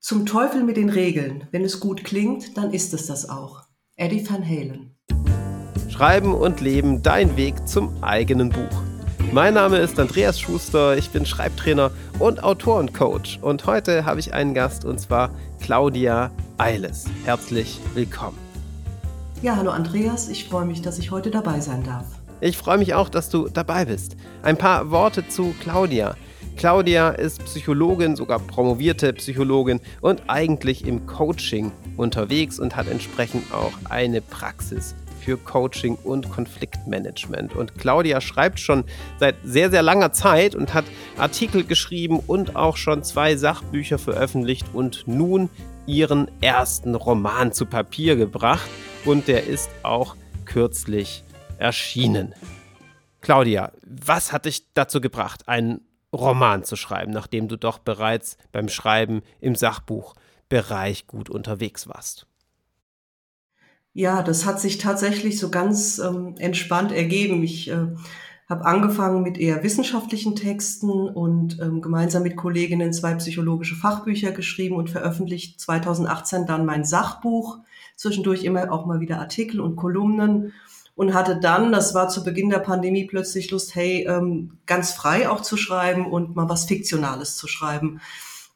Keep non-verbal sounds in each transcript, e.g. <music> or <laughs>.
Zum Teufel mit den Regeln. Wenn es gut klingt, dann ist es das auch. Eddie Van Halen. Schreiben und Leben, dein Weg zum eigenen Buch. Mein Name ist Andreas Schuster, ich bin Schreibtrainer und Autor und Coach. Und heute habe ich einen Gast und zwar Claudia Eiles. Herzlich willkommen. Ja, hallo Andreas, ich freue mich, dass ich heute dabei sein darf. Ich freue mich auch, dass du dabei bist. Ein paar Worte zu Claudia. Claudia ist Psychologin, sogar promovierte Psychologin und eigentlich im Coaching unterwegs und hat entsprechend auch eine Praxis für Coaching und Konfliktmanagement. Und Claudia schreibt schon seit sehr, sehr langer Zeit und hat Artikel geschrieben und auch schon zwei Sachbücher veröffentlicht und nun ihren ersten Roman zu Papier gebracht. Und der ist auch kürzlich erschienen. Claudia, was hat dich dazu gebracht, einen Roman zu schreiben, nachdem du doch bereits beim Schreiben im Sachbuchbereich gut unterwegs warst? Ja, das hat sich tatsächlich so ganz ähm, entspannt ergeben. Ich äh, habe angefangen mit eher wissenschaftlichen Texten und ähm, gemeinsam mit Kolleginnen zwei psychologische Fachbücher geschrieben und veröffentlicht 2018 dann mein Sachbuch. Zwischendurch immer auch mal wieder Artikel und Kolumnen und hatte dann, das war zu Beginn der Pandemie, plötzlich Lust, hey, ähm, ganz frei auch zu schreiben und mal was Fiktionales zu schreiben.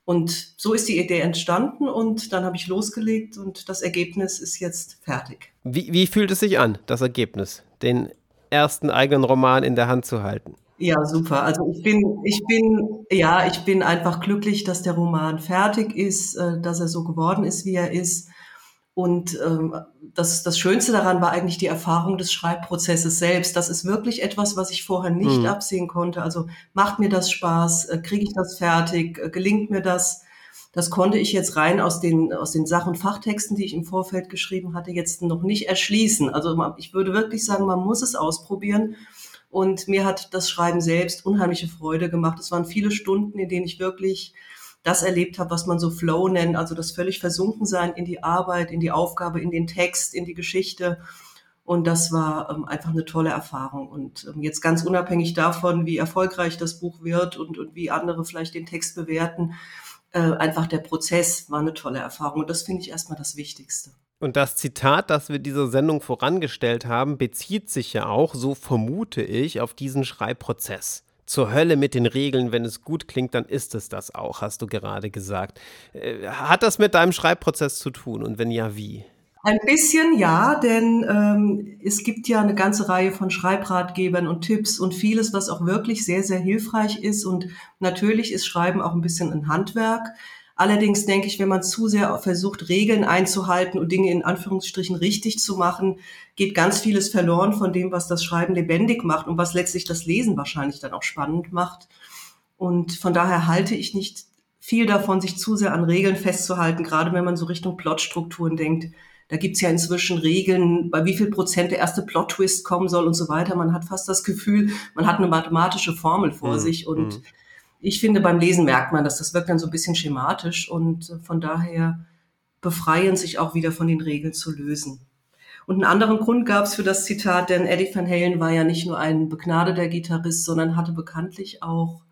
Und so ist die Idee entstanden und dann habe ich losgelegt und das Ergebnis ist jetzt fertig. Wie, wie fühlt es sich an, das Ergebnis, den ersten eigenen Roman in der Hand zu halten? Ja, super. Also ich bin, ich bin, ja, ich bin einfach glücklich, dass der Roman fertig ist, äh, dass er so geworden ist, wie er ist. Und ähm, das, das Schönste daran war eigentlich die Erfahrung des Schreibprozesses selbst. Das ist wirklich etwas, was ich vorher nicht mhm. absehen konnte. Also macht mir das Spaß, äh, kriege ich das fertig, äh, gelingt mir das? Das konnte ich jetzt rein aus den, aus den Sach- und Fachtexten, die ich im Vorfeld geschrieben hatte, jetzt noch nicht erschließen. Also ich würde wirklich sagen, man muss es ausprobieren. Und mir hat das Schreiben selbst unheimliche Freude gemacht. Es waren viele Stunden, in denen ich wirklich das erlebt habe, was man so Flow nennt, also das völlig Versunkensein in die Arbeit, in die Aufgabe, in den Text, in die Geschichte. Und das war ähm, einfach eine tolle Erfahrung. Und ähm, jetzt ganz unabhängig davon, wie erfolgreich das Buch wird und, und wie andere vielleicht den Text bewerten, äh, einfach der Prozess war eine tolle Erfahrung. Und das finde ich erstmal das Wichtigste. Und das Zitat, das wir dieser Sendung vorangestellt haben, bezieht sich ja auch, so vermute ich, auf diesen Schreibprozess zur Hölle mit den Regeln. Wenn es gut klingt, dann ist es das auch, hast du gerade gesagt. Äh, hat das mit deinem Schreibprozess zu tun und wenn ja, wie? Ein bisschen ja, denn ähm, es gibt ja eine ganze Reihe von Schreibratgebern und Tipps und vieles, was auch wirklich sehr, sehr hilfreich ist. Und natürlich ist Schreiben auch ein bisschen ein Handwerk. Allerdings denke ich, wenn man zu sehr versucht, Regeln einzuhalten und Dinge in Anführungsstrichen richtig zu machen, geht ganz vieles verloren von dem, was das Schreiben lebendig macht und was letztlich das Lesen wahrscheinlich dann auch spannend macht. Und von daher halte ich nicht viel davon, sich zu sehr an Regeln festzuhalten, gerade wenn man so Richtung Plotstrukturen denkt. Da gibt's ja inzwischen Regeln, bei wie viel Prozent der erste Plot-Twist kommen soll und so weiter. Man hat fast das Gefühl, man hat eine mathematische Formel vor mhm. sich und mhm ich finde, beim Lesen merkt man dass Das wirkt dann so ein bisschen schematisch und äh, von daher befreien, sich auch wieder von den Regeln zu lösen. Und einen anderen Grund gab es für das Zitat, denn Eddie Van Halen war ja nicht nur ein begnadeter Gitarrist, sondern hatte bekanntlich auch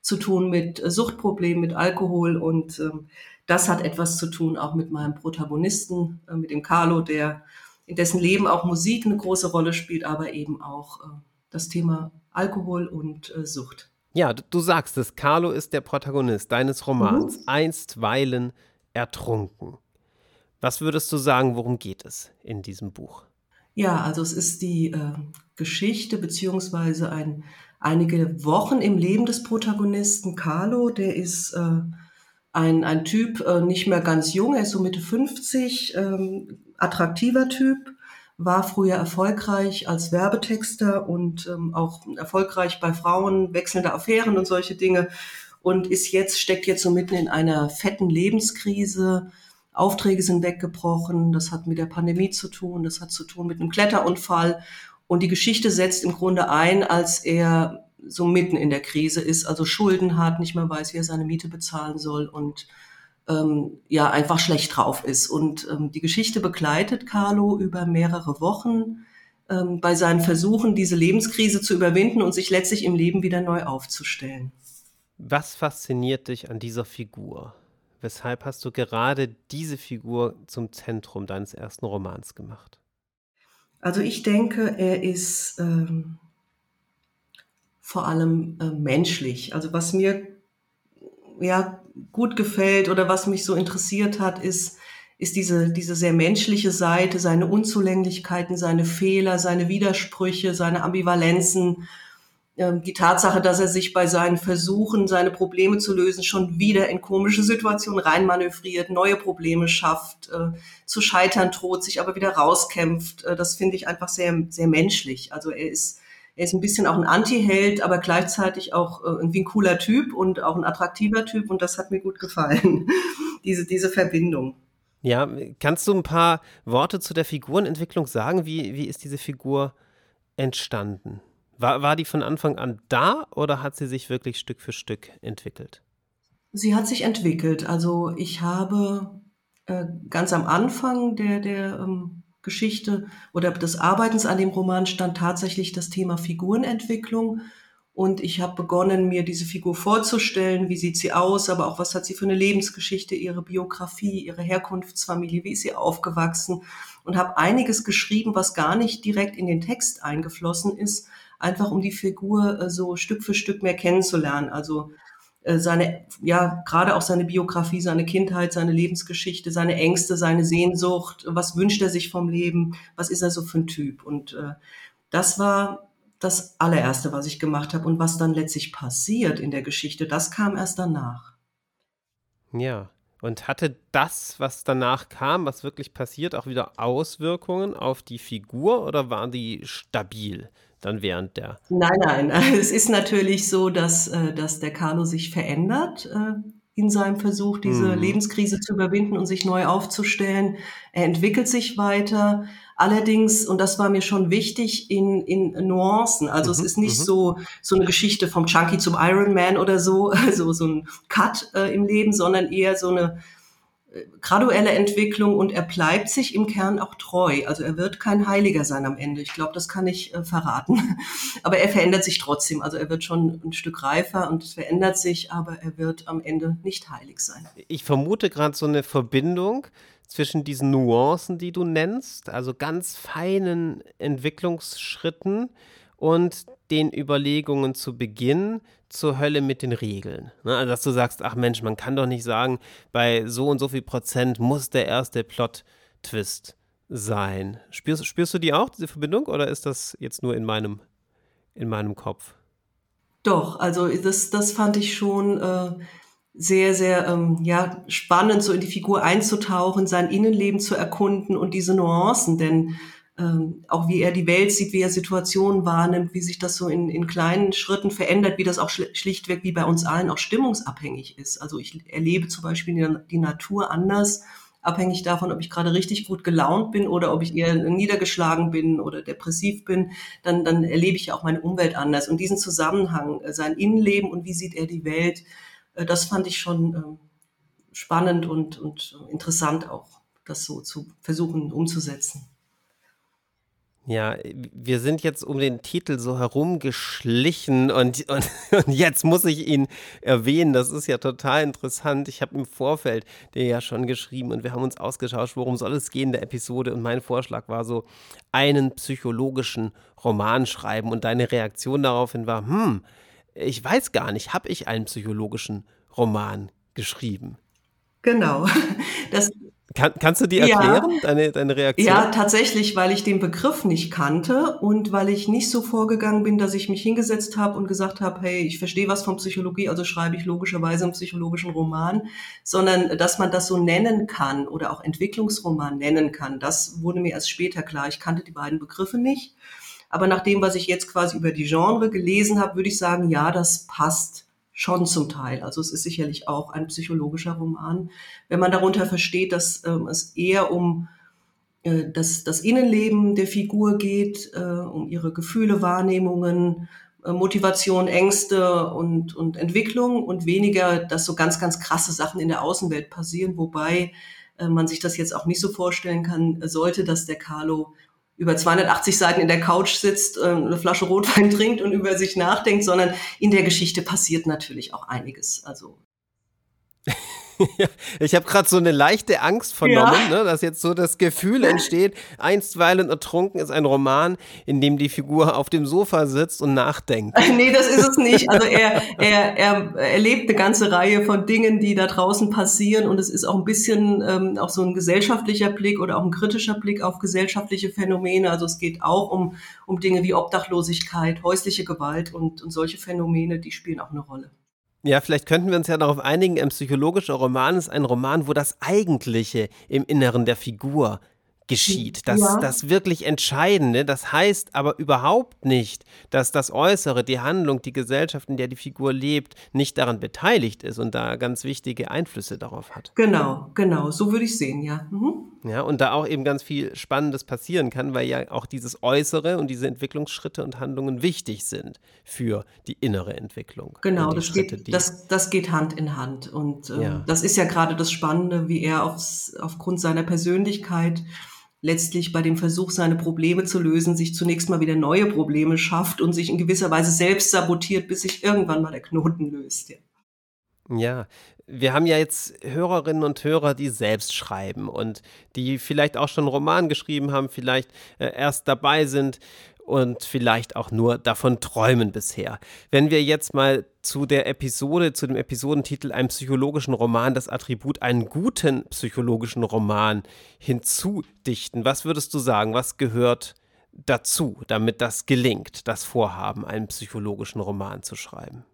zu tun mit äh, Suchtproblemen, mit Alkohol und äh, das hat etwas zu tun auch mit meinem Protagonisten, äh, mit dem Carlo, der in dessen Leben auch Musik eine große Rolle spielt, aber eben auch äh, das Thema Alkohol und äh, Sucht. Ja, du, du sagst es, Carlo ist der Protagonist deines Romans, mhm. einstweilen ertrunken. Was würdest du sagen, worum geht es in diesem Buch? Ja, also es ist die äh, Geschichte beziehungsweise ein, einige Wochen im Leben des Protagonisten Carlo. Der ist äh, ein, ein Typ, äh, nicht mehr ganz jung, er ist so Mitte 50, ähm, attraktiver Typ, war früher erfolgreich als Werbetexter und ähm, auch erfolgreich bei Frauen, wechselnde Affären und solche Dinge und ist jetzt, steckt jetzt so mitten in einer fetten Lebenskrise. Aufträge sind weggebrochen, das hat mit der Pandemie zu tun, das hat zu tun mit einem Kletterunfall und die Geschichte setzt im Grunde ein, als er so mitten in der Krise ist, also Schulden hat, nicht mehr weiß, wie er seine Miete bezahlen soll und ähm, ja einfach schlecht drauf ist. Und ähm, die Geschichte begleitet Carlo über mehrere Wochen ähm, bei seinen Versuchen, diese Lebenskrise zu überwinden und sich letztlich im Leben wieder neu aufzustellen. Was fasziniert dich an dieser Figur? Weshalb hast du gerade diese Figur zum Zentrum deines ersten Romans gemacht? Also ich denke, er ist ähm, vor allem äh, menschlich. Also was mir ja gut gefällt oder was mich so interessiert hat, ist, ist diese, diese sehr menschliche Seite, seine Unzulänglichkeiten, seine Fehler, seine Widersprüche, seine Ambivalenzen, ähm, die Tatsache, dass er sich bei seinen Versuchen, seine Probleme zu lösen, schon wieder in komische Situationen reinmanövriert, neue Probleme schafft, äh, zu scheitern droht, sich aber wieder rauskämpft. Äh, das finde ich einfach sehr, sehr menschlich. Also er ist, er ist ein bisschen auch ein Anti-Held, aber gleichzeitig auch äh, irgendwie ein cooler Typ und auch ein attraktiver Typ und das hat mir gut gefallen, <laughs> diese, diese Verbindung. Ja, kannst du ein paar Worte zu der Figurenentwicklung sagen? Wie, wie ist diese Figur entstanden? War, war die von Anfang an da oder hat sie sich wirklich Stück für Stück entwickelt? Sie hat sich entwickelt. Also ich habe äh, ganz am Anfang der, der ähm, Geschichte oder des Arbeitens an dem Roman stand tatsächlich das Thema Figurenentwicklung. Und ich habe begonnen, mir diese Figur vorzustellen, wie sieht sie aus, aber auch was hat sie für eine Lebensgeschichte, ihre Biografie, ihre Herkunftsfamilie, wie ist sie aufgewachsen? Und habe einiges geschrieben, was gar nicht direkt in den Text eingeflossen ist, einfach um die Figur äh, so Stück für Stück mehr kennenzulernen. Also seine, ja, gerade auch seine Biografie, seine Kindheit, seine Lebensgeschichte, seine Ängste, seine Sehnsucht, was wünscht er sich vom Leben, was ist er so für ein Typ. Und äh, das war das allererste, was ich gemacht habe. Und was dann letztlich passiert in der Geschichte, das kam erst danach. Ja. Und hatte das, was danach kam, was wirklich passiert, auch wieder Auswirkungen auf die Figur oder waren die stabil? Dann während der. Nein, nein. <laughs> Es ist natürlich so, dass, äh, dass der Carlo sich verändert äh, in seinem Versuch, diese mhm. Lebenskrise zu überwinden und sich neu aufzustellen. Er entwickelt sich weiter. Allerdings, und das war mir schon wichtig, in, in Nuancen. Also mhm, es ist nicht mhm. so, so eine Geschichte vom Chunky zum Iron Man oder so, <laughs> also so ein Cut äh, im Leben, sondern eher so eine, graduelle Entwicklung und er bleibt sich im Kern auch treu. Also er wird kein Heiliger sein am Ende. Ich glaube, das kann ich äh, verraten. <laughs> Aber er verändert sich trotzdem. Also er wird schon ein Stück reifer und es verändert sich, aber er wird am Ende nicht heilig sein. Ich vermute gerade so eine Verbindung zwischen diesen Nuancen, die du nennst, also ganz feinen Entwicklungsschritten und den Überlegungen zu Beginn zur Hölle mit den Regeln. Ne? Also, dass du sagst, ach Mensch, man kann doch nicht sagen, bei so und so viel Prozent muss der erste Plot-Twist sein. Spürst, spürst du die auch, diese Verbindung, oder ist das jetzt nur in meinem, in meinem Kopf? Doch, also das, das fand ich schon äh, sehr, sehr ähm, ja, spannend, so in die Figur einzutauchen, sein Innenleben zu erkunden und diese Nuancen, denn ähm, auch wie er die Welt sieht, wie er Situationen wahrnimmt, wie sich das so in, in kleinen Schritten verändert, wie das auch schlichtweg wie bei uns allen auch stimmungsabhängig ist. Also ich erlebe zum Beispiel die, Natur anders, abhängig davon, ob ich gerade richtig gut gelaunt bin oder ob ich eher niedergeschlagen bin oder depressiv bin, dann, dann erlebe ich auch meine Umwelt anders. Und diesen Zusammenhang, äh, sein Innenleben und wie sieht er die Welt, äh, das fand ich schon ähm, spannend und, und interessant auch, das so zu versuchen umzusetzen. Ja, wir sind jetzt um den Titel so herumgeschlichen und, und, <laughs> und, jetzt muss ich ihn erwähnen. Das ist ja total interessant. Ich habe im Vorfeld dir ja schon geschrieben und wir haben uns ausgetauscht, worum soll es gehen in der Episode. Und mein Vorschlag war so, einen psychologischen Roman schreiben. Und deine Reaktion daraufhin war, hm, ich weiß gar nicht, habe ich einen psychologischen Roman geschrieben? Genau. Das kann, kannst du die erklären, ja, deine, deine Reaktion? Ja, tatsächlich, weil ich den Begriff nicht kannte und weil ich nicht so vorgegangen bin, dass ich mich hingesetzt habe und gesagt habe, hey, ich verstehe was von Psychologie, also schreibe ich logischerweise einen psychologischen Roman, sondern dass man das so nennen kann oder auch Entwicklungsroman nennen kann, das wurde mir erst später klar. Ich kannte die beiden Begriffe nicht. Aber nach dem, was ich jetzt quasi über die Genre gelesen habe, würde ich sagen, ja, das passt schon zum Teil. Also es ist sicherlich auch ein psychologischer Roman. Wenn man darunter versteht, dass ähm, es eher um äh, das, das Innenleben der Figur geht, äh, um ihre Gefühle, Wahrnehmungen, äh, Motivation, Ängste und, und Entwicklung und weniger, dass so ganz, ganz krasse Sachen in der Außenwelt passieren, wobei äh, man sich das jetzt auch nicht so vorstellen kann, sollte, dass der Carlo über 280 Seiten in der Couch sitzt, äh, eine Flasche Rotwein <laughs> trinkt und über sich nachdenkt, sondern in der Geschichte passiert natürlich auch einiges. Also ich habe gerade so eine leichte Angst vernommen, ja. ne, dass jetzt so das Gefühl entsteht, einstweilen ertrunken ist ein Roman, in dem die Figur auf dem Sofa sitzt und nachdenkt. <laughs> nee, das ist es nicht. Also er, er, er erlebt eine ganze Reihe von Dingen, die da draußen passieren und es ist auch ein bisschen ähm, auch so ein gesellschaftlicher Blick oder auch ein kritischer Blick auf gesellschaftliche Phänomene. Also es geht auch um, um Dinge wie Obdachlosigkeit, häusliche Gewalt und, und solche Phänomene, die spielen auch eine Rolle. Ja, vielleicht könnten wir uns ja darauf einigen, ein psychologischer Roman ist ein Roman, wo das Eigentliche im Inneren der Figur geschieht. Das, ja. das wirklich Entscheidende. Das heißt aber überhaupt nicht, dass das Äußere, die Handlung, die Gesellschaft, in der die Figur lebt, nicht daran beteiligt ist und da ganz wichtige Einflüsse darauf hat. Genau, genau. So würde ich sehen, ja. Mhm. Ja, und da auch eben ganz viel Spannendes passieren kann, weil ja auch dieses Äußere und diese Entwicklungsschritte und Handlungen wichtig sind für die innere Entwicklung. Genau, das, Schritte, geht, das, das geht Hand in Hand. Und ähm, ja. das ist ja gerade das Spannende, wie er aufs, aufgrund seiner Persönlichkeit letztlich bei dem Versuch, seine Probleme zu lösen, sich zunächst mal wieder neue Probleme schafft und sich in gewisser Weise selbst sabotiert, bis sich irgendwann mal der Knoten löst. Ja. Ja, wir haben ja jetzt Hörerinnen und Hörer, die selbst schreiben und die vielleicht auch schon einen Roman geschrieben haben, vielleicht äh, erst dabei sind und vielleicht auch nur davon träumen bisher. Wenn wir jetzt mal zu der Episode, zu dem Episodentitel einem psychologischen Roman das Attribut einen guten psychologischen Roman hinzudichten, was würdest du sagen, was gehört dazu, damit das gelingt, das Vorhaben, einen psychologischen Roman zu schreiben?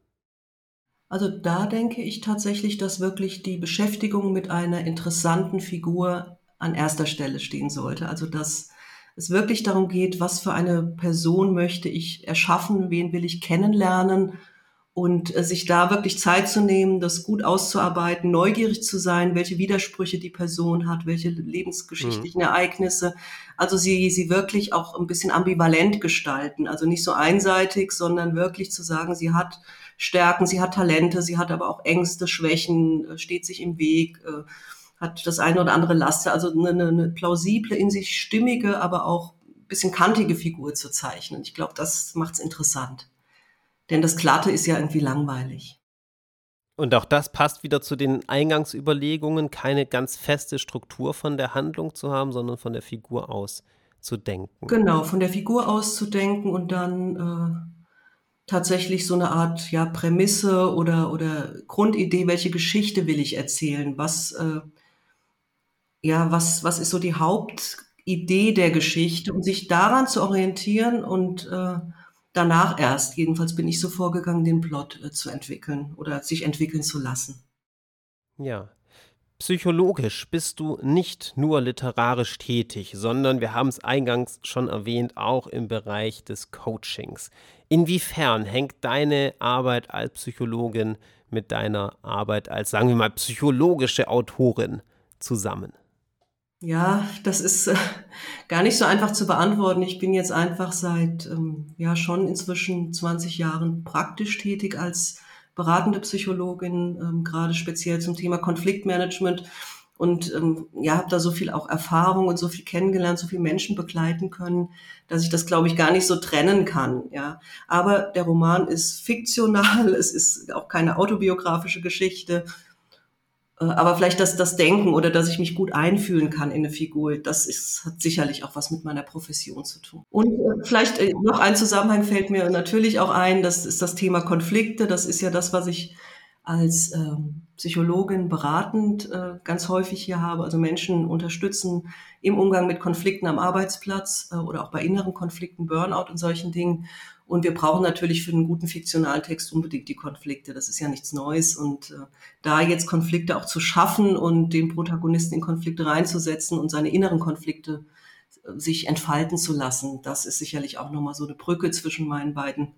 Also da denke ich tatsächlich, dass wirklich die Beschäftigung mit einer interessanten Figur an erster Stelle stehen sollte. Also dass es wirklich darum geht, was für eine Person möchte ich erschaffen, wen will ich kennenlernen und äh, sich da wirklich Zeit zu nehmen, das gut auszuarbeiten, neugierig zu sein, welche Widersprüche die Person hat, welche lebensgeschichtlichen mhm. Ereignisse. Also sie, sie wirklich auch ein bisschen ambivalent gestalten, also nicht so einseitig, sondern wirklich zu sagen, sie hat Stärken, sie hat Talente, sie hat aber auch Ängste, Schwächen, äh, steht sich im Weg, äh, hat das eine oder andere Laster, also eine, eine plausible, in sich stimmige, aber auch ein bisschen kantige Figur zu zeichnen. Ich glaube, das macht es interessant. Denn das Glatte ist ja irgendwie langweilig. Und auch das passt wieder zu den Eingangsüberlegungen, keine ganz feste Struktur von der Handlung zu haben, sondern von der Figur aus zu denken. Genau, von der Figur aus zu denken und dann äh, tatsächlich so eine Art ja, Prämisse oder, oder Grundidee, welche Geschichte will ich erzählen? Was, äh, ja, was, was ist so die Hauptidee der Geschichte und sich daran zu orientieren und äh, danach erst, jedenfalls bin ich so vorgegangen, den Plot äh, zu entwickeln oder sich entwickeln zu lassen. Ja. Psychologisch bist du nicht nur literarisch tätig, sondern wir haben es eingangs schon erwähnt, auch im Bereich des Coachings. Inwiefern hängt deine Arbeit als Psychologin mit deiner Arbeit als, sagen wir mal, psychologische Autorin zusammen? Ja, das ist äh, gar nicht so einfach zu beantworten. Ich bin jetzt einfach seit ähm, ja schon inzwischen 20 Jahren praktisch tätig als beratende Psychologin, ähm, gerade speziell zum Thema Konfliktmanagement und ähm, ja, habe da so viel auch Erfahrung und so viel kennengelernt, so viel Menschen begleiten können, dass ich das, glaube ich, gar nicht so trennen kann. Ja, aber der Roman ist fiktional, <laughs> es ist auch keine autobiografische Geschichte. Äh, aber vielleicht das, das Denken oder dass ich mich gut einfühlen kann in eine Figur, das ist, hat sicherlich auch was mit meiner Profession zu tun. Und äh, vielleicht äh, noch ein Zusammenhang fällt mir natürlich auch ein, das ist das Thema Konflikte. Das ist ja das, was ich als ähm, Psychologin beratend äh, ganz häufig hier habe, also Menschen unterstützen im Umgang mit Konflikten am Arbeitsplatz äh, oder auch bei inneren Konflikten, Burnout und solchen Dingen. Und wir brauchen natürlich für einen guten fiktionalen Text unbedingt die Konflikte. Das ist ja nichts Neues. Und äh, da jetzt Konflikte auch zu schaffen und den Protagonisten in Konflikte reinzusetzen und seine inneren Konflikte äh, sich entfalten zu lassen, das ist sicherlich auch nochmal so eine Brücke zwischen meinen beiden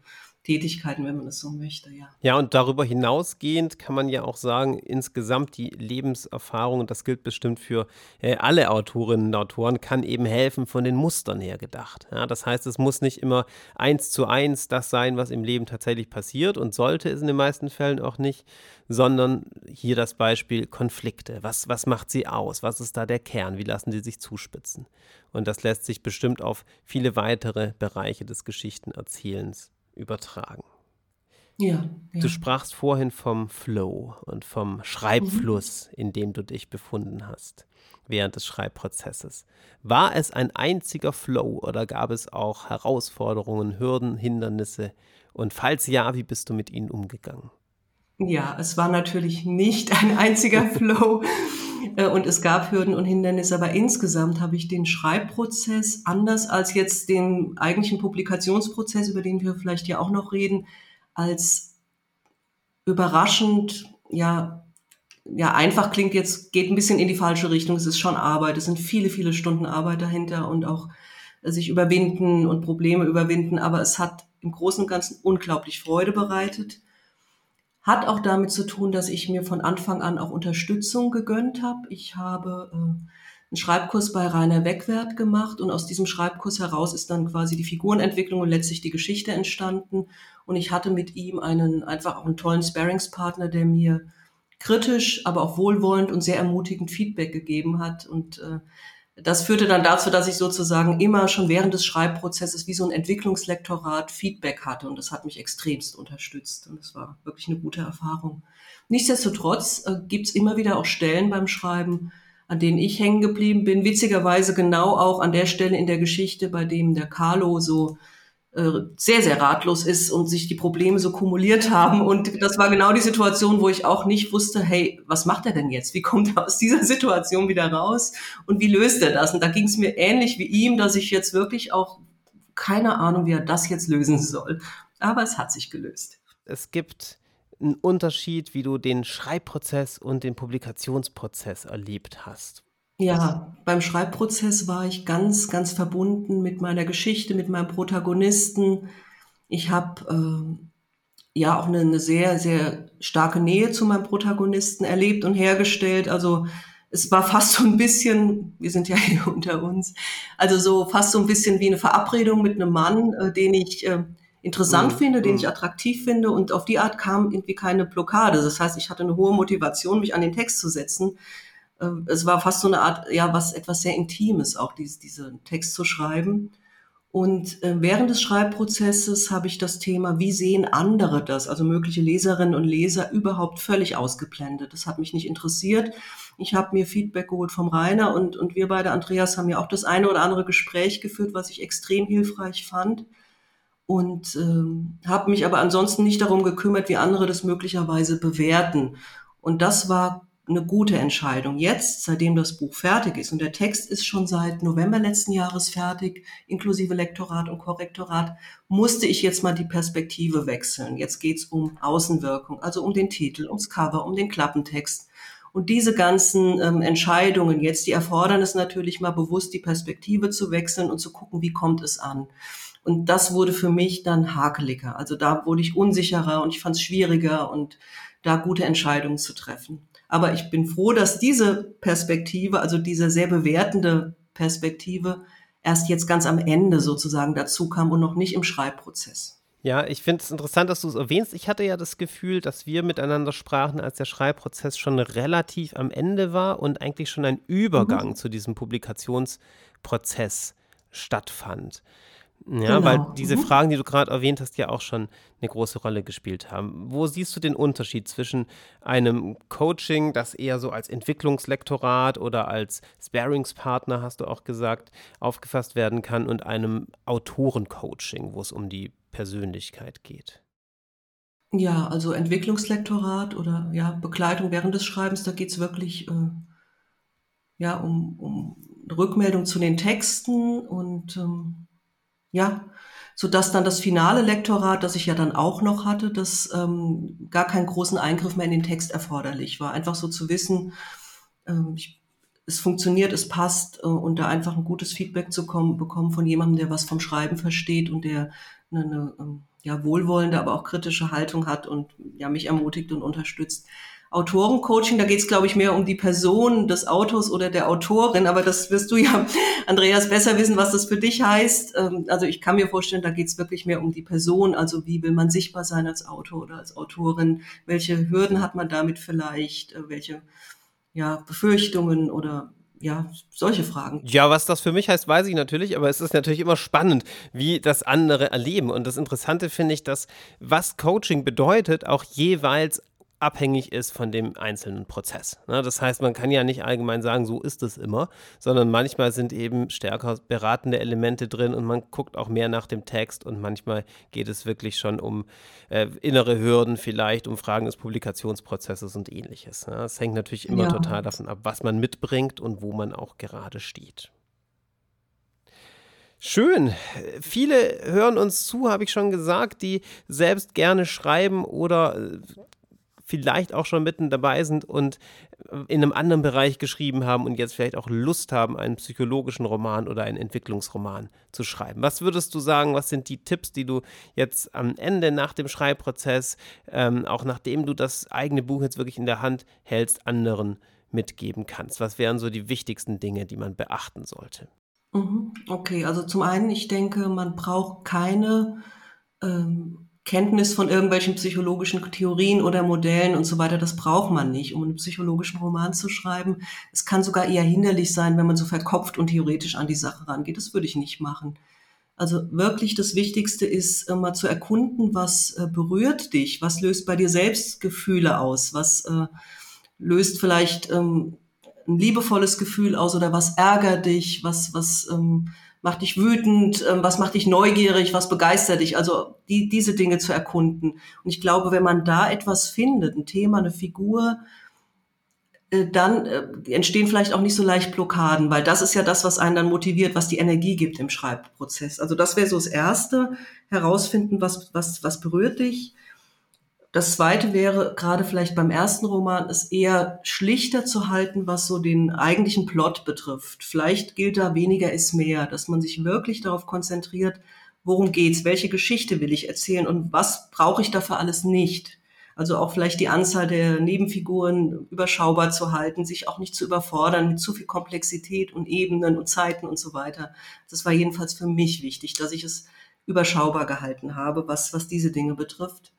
Tätigkeiten, wenn man es so möchte, ja. Ja, und darüber hinausgehend kann man ja auch sagen, insgesamt die Lebenserfahrung, und das gilt bestimmt für äh, alle Autorinnen und Autoren, kann eben helfen, von den Mustern her gedacht. Ja, das heißt, es muss nicht immer eins zu eins das sein, was im Leben tatsächlich passiert und sollte es in den meisten Fällen auch nicht, sondern hier das Beispiel Konflikte. Was, was macht sie aus? Was ist da der Kern? Wie lassen sie sich zuspitzen? Und das lässt sich bestimmt auf viele weitere Bereiche des Geschichtenerzählens übertragen. Ja, ja. Du sprachst vorhin vom Flow und vom Schreibfluss, mhm. in dem du dich befunden hast während des Schreibprozesses. War es ein einziger Flow oder gab es auch Herausforderungen, Hürden, Hindernisse? Und falls ja, wie bist du mit ihnen umgegangen? Ja, es war natürlich nicht ein einziger <laughs> Flow äh, und es gab Hürden und Hindernisse, aber insgesamt habe ich den Schreibprozess anders als jetzt den eigentlichen Publikationsprozess, über den wir vielleicht ja auch noch reden, als überraschend, ja, ja, einfach klingt jetzt, geht ein bisschen in die falsche Richtung. Es ist schon Arbeit. Es sind viele, viele Stunden Arbeit dahinter und auch äh, sich überwinden und Probleme überwinden. Aber es hat im Großen und Ganzen unglaublich Freude bereitet. Hat auch damit zu tun, dass ich mir von Anfang an auch Unterstützung gegönnt habe. Ich habe äh, einen Schreibkurs bei Rainer Wegwert gemacht und aus diesem Schreibkurs heraus ist dann quasi die Figurenentwicklung und letztlich die Geschichte entstanden. Und ich hatte mit ihm einen einfach auch einen tollen Sparringspartner, der mir kritisch, aber auch wohlwollend und sehr ermutigend Feedback gegeben hat. Und äh, das führte dann dazu, dass ich sozusagen immer schon während des Schreibprozesses wie so ein Entwicklungslektorat Feedback hatte. Und das hat mich extremst unterstützt. Und es war wirklich eine gute Erfahrung. Nichtsdestotrotz äh, gibt's immer wieder auch Stellen beim Schreiben, an denen ich hängen geblieben bin. Witzigerweise genau auch an der Stelle in der Geschichte, bei dem der Carlo so sehr, sehr ratlos ist und sich die Probleme so kumuliert haben. Und das war genau die Situation, wo ich auch nicht wusste, hey, was macht er denn jetzt? Wie kommt er aus dieser Situation wieder raus? Und wie löst er das? Und da ging es mir ähnlich wie ihm, dass ich jetzt wirklich auch keine Ahnung, wie er das jetzt lösen soll. Aber es hat sich gelöst. Es gibt einen Unterschied, wie du den Schreibprozess und den Publikationsprozess erlebt hast. Ja, beim Schreibprozess war ich ganz, ganz verbunden mit meiner Geschichte, mit meinem Protagonisten. Ich habe äh, ja auch eine, eine sehr, sehr starke Nähe zu meinem Protagonisten erlebt und hergestellt. Also es war fast so ein bisschen, wir sind ja <laughs> hier unter uns, also so fast so ein bisschen wie eine Verabredung mit einem Mann, äh, den ich äh, interessant mhm. finde, den mhm. ich attraktiv finde und auf die Art kam irgendwie keine Blockade. Das heißt, ich hatte eine hohe Motivation, mich an den Text zu setzen es war fast so eine Art, ja, was etwas sehr Intimes, auch dies, diesen Text zu schreiben. Und äh, während des Schreibprozesses habe ich das Thema, wie sehen andere das, also mögliche Leserinnen und Leser, überhaupt völlig ausgeblendet. Das hat mich nicht interessiert. Ich habe mir Feedback geholt vom Rainer und, und wir beide, Andreas, haben ja auch das eine oder andere Gespräch geführt, was ich extrem hilfreich fand. Und ähm, habe mich aber ansonsten nicht darum gekümmert, wie andere das möglicherweise bewerten. Und das war eine gute Entscheidung. Jetzt, seitdem das Buch fertig ist und der Text ist schon seit November letzten Jahres fertig, inklusive Lektorat und Korrektorat, musste ich jetzt mal die Perspektive wechseln. Jetzt geht's um Außenwirkung, also um den Titel, ums Cover, um den Klappentext. Und diese ganzen ähm, Entscheidungen jetzt, die erfordern es natürlich mal bewusst, die Perspektive zu wechseln und zu gucken, wie kommt es an. Und das wurde für mich dann hakeliger. Also da wurde ich unsicherer und ich fand es schwieriger und da gute Entscheidungen zu treffen. Aber ich bin froh, dass diese Perspektive, also diese sehr bewertende Perspektive, erst jetzt ganz am Ende sozusagen dazu kam und noch nicht im Schreibprozess. Ja, ich finde es interessant, dass du es erwähnst. Ich hatte ja das Gefühl, dass wir miteinander sprachen, als der Schreibprozess schon relativ am Ende war und eigentlich schon ein Übergang mhm. zu diesem Publikationsprozess stattfand. Ja, genau. weil diese mhm. Fragen, die du gerade erwähnt hast, ja auch schon eine große Rolle gespielt haben. Wo siehst du den Unterschied zwischen einem Coaching, das eher so als Entwicklungslektorat oder als Sparingspartner, hast du auch gesagt, aufgefasst werden kann, und einem Autorencoaching, wo es um die Persönlichkeit geht? Ja, also Entwicklungslektorat oder ja, Begleitung während des Schreibens, da geht es wirklich äh, ja, um, um Rückmeldung zu den Texten und ähm, ja, so dass dann das finale Lektorat, das ich ja dann auch noch hatte, dass ähm, gar keinen großen Eingriff mehr in den Text erforderlich war. Einfach so zu wissen, ähm, ich, es funktioniert, es passt äh, und da einfach ein gutes Feedback zu kommen, bekommen von jemandem, der was vom Schreiben versteht und der eine, eine ähm, ja, wohlwollende, aber auch kritische Haltung hat und ja mich ermutigt und unterstützt. Autorencoaching, da geht es, glaube ich, mehr um die Person des Autors oder der Autorin, aber das wirst du ja, Andreas, besser wissen, was das für dich heißt. Ähm, also ich kann mir vorstellen, da geht es wirklich mehr um die Person, also wie will man sichtbar sein als Autor oder als Autorin, welche Hürden hat man damit vielleicht, äh, welche ja, Befürchtungen oder ja, solche Fragen. Ja, was das für mich heißt, weiß ich natürlich, aber es ist natürlich immer spannend, wie das andere erleben. Und das Interessante finde ich, dass was Coaching bedeutet, auch jeweils abhängig ist von dem einzelnen Prozess. Ne? Das heißt, man kann ja nicht allgemein sagen, so ist es immer, sondern manchmal sind eben stärker beratende Elemente drin und man guckt auch mehr nach dem Text und manchmal geht es wirklich schon um äh, innere Hürden vielleicht, um Fragen des Publikationsprozesses und ähnliches. Ne? Das hängt natürlich immer ja. total davon ab, was man mitbringt und wo man auch gerade steht. Schön. Viele hören uns zu, habe ich schon gesagt, die selbst gerne schreiben oder äh, vielleicht auch schon mitten dabei sind und in einem anderen Bereich geschrieben haben und jetzt vielleicht auch Lust haben, einen psychologischen Roman oder einen Entwicklungsroman zu schreiben. Was würdest du sagen, was sind die Tipps, die du jetzt am Ende nach dem Schreibprozess, ähm, auch nachdem du das eigene Buch jetzt wirklich in der Hand hältst, anderen mitgeben kannst? Was wären so die wichtigsten Dinge, die man beachten sollte? Mhm. Okay, also zum einen, ich denke, man braucht keine ähm, Kenntnis von irgendwelchen psychologischen Theorien oder Modellen und so weiter, das braucht man nicht, um einen psychologischen Roman zu schreiben. Es kann sogar eher hinderlich sein, wenn man so verkopft und theoretisch an die Sache rangeht. Das würde ich nicht machen. Also wirklich das Wichtigste ist, mal zu erkunden, was äh, berührt dich, was löst bei dir selbst Gefühle aus, was äh, löst vielleicht ähm, ein liebevolles Gefühl aus oder was ärgert dich, was, was ähm, macht dich wütend, ähm, was macht dich neugierig, was begeistert dich, also die, diese Dinge zu erkunden. Und ich glaube, wenn man da etwas findet, ein Thema, eine Figur, äh, dann äh, entstehen vielleicht auch nicht so leicht Blockaden, weil das ist ja das, was einen dann motiviert, was die Energie gibt im Schreibprozess. Also das wäre so das Erste, herausfinden, was, was, was berührt dich das zweite wäre, gerade vielleicht beim ersten Roman, es eher schlichter zu halten, was so den eigentlichen Plot betrifft. Vielleicht gilt da weniger ist mehr, dass man sich wirklich darauf konzentriert, worum geht's, welche Geschichte will ich erzählen und was brauche ich dafür alles nicht. Also auch vielleicht die Anzahl der Nebenfiguren überschaubar zu halten, sich auch nicht zu überfordern mit zu viel Komplexität und Ebenen und Zeiten und so weiter. Das war jedenfalls für mich wichtig, dass ich es überschaubar gehalten habe, was, was diese Dinge betrifft.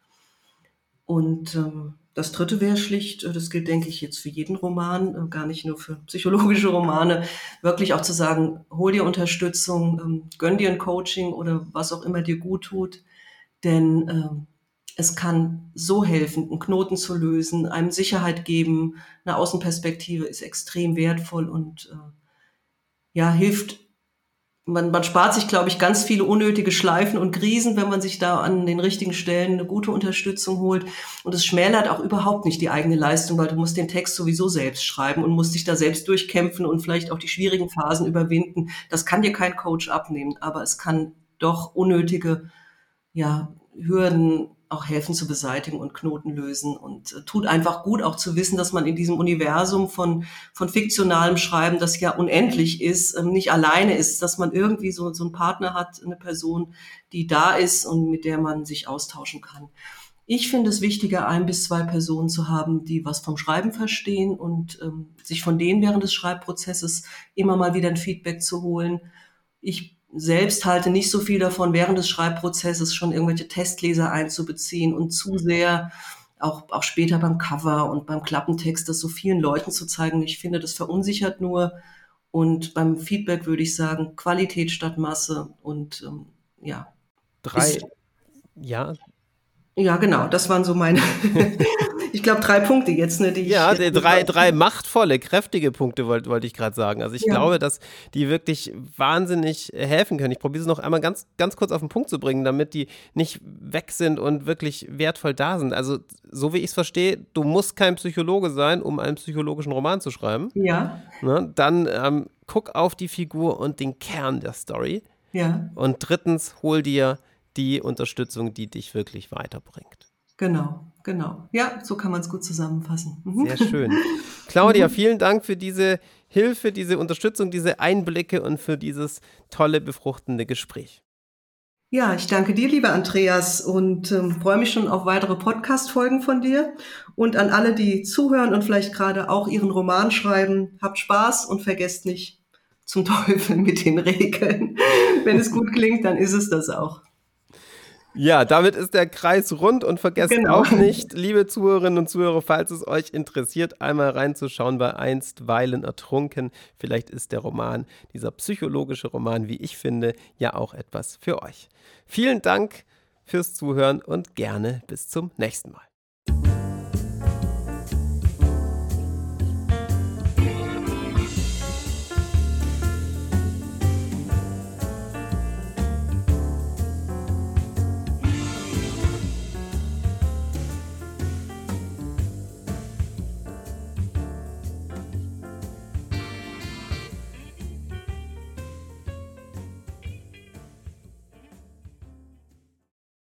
Und ähm, das dritte wäre schlicht, äh, das gilt, denke ich, jetzt für jeden Roman, äh, gar nicht nur für psychologische Romane, wirklich auch zu sagen, hol dir Unterstützung, ähm, gönn dir ein Coaching oder was auch immer dir gut tut. Denn ähm, es kann so helfen, einen Knoten zu lösen, einem Sicherheit geben. Eine Außenperspektive ist extrem wertvoll und äh, ja, hilft man, man spart sich, glaube ich, ganz viele unnötige Schleifen und Krisen, wenn man sich da an den richtigen Stellen eine gute Unterstützung holt. Und es schmälert auch überhaupt nicht die eigene Leistung, weil du musst den Text sowieso selbst schreiben und musst dich da selbst durchkämpfen und vielleicht auch die schwierigen Phasen überwinden. Das kann dir kein Coach abnehmen, aber es kann doch unnötige ja, Hürden auch helfen zu beseitigen und Knoten lösen und äh, tut einfach gut auch zu wissen, dass man in diesem Universum von, von fiktionalem Schreiben, das ja unendlich ist, ähm, nicht alleine ist, dass man irgendwie so, so einen Partner hat, eine Person, die da ist und mit der man sich austauschen kann. Ich finde es wichtiger, ein bis zwei Personen zu haben, die was vom Schreiben verstehen und ähm, sich von denen während des Schreibprozesses immer mal wieder ein Feedback zu holen. Ich selbst halte nicht so viel davon, während des Schreibprozesses schon irgendwelche Testleser einzubeziehen und zu sehr auch, auch später beim Cover und beim Klappentext das so vielen Leuten zu zeigen. Ich finde, das verunsichert nur. Und beim Feedback würde ich sagen, Qualität statt Masse und ähm, ja. Drei, ja. Ja, genau, das waren so meine, <laughs> ich glaube, drei Punkte jetzt, ne, die Ja, ich drei, drei machtvolle, kräftige Punkte wollte wollt ich gerade sagen. Also ich ja. glaube, dass die wirklich wahnsinnig helfen können. Ich probiere es noch einmal ganz, ganz kurz auf den Punkt zu bringen, damit die nicht weg sind und wirklich wertvoll da sind. Also so wie ich es verstehe, du musst kein Psychologe sein, um einen psychologischen Roman zu schreiben. Ja. Ne? Dann ähm, guck auf die Figur und den Kern der Story. Ja. Und drittens, hol dir die Unterstützung, die dich wirklich weiterbringt. Genau, genau. Ja, so kann man es gut zusammenfassen. Mhm. Sehr schön. <laughs> Claudia, mhm. vielen Dank für diese Hilfe, diese Unterstützung, diese Einblicke und für dieses tolle, befruchtende Gespräch. Ja, ich danke dir, lieber Andreas, und ähm, freue mich schon auf weitere Podcast-Folgen von dir. Und an alle, die zuhören und vielleicht gerade auch ihren Roman schreiben, habt Spaß und vergesst nicht zum Teufel <laughs> mit den Regeln. Wenn es gut klingt, dann ist es das auch. Ja, damit ist der Kreis rund und vergesst Genau. auch nicht, liebe Zuhörerinnen und Zuhörer, falls es euch interessiert, einmal reinzuschauen bei Einstweilen ertrunken. Vielleicht ist der Roman, dieser psychologische Roman, wie ich finde, ja auch etwas für euch. Vielen Dank fürs Zuhören und gerne bis zum nächsten Mal.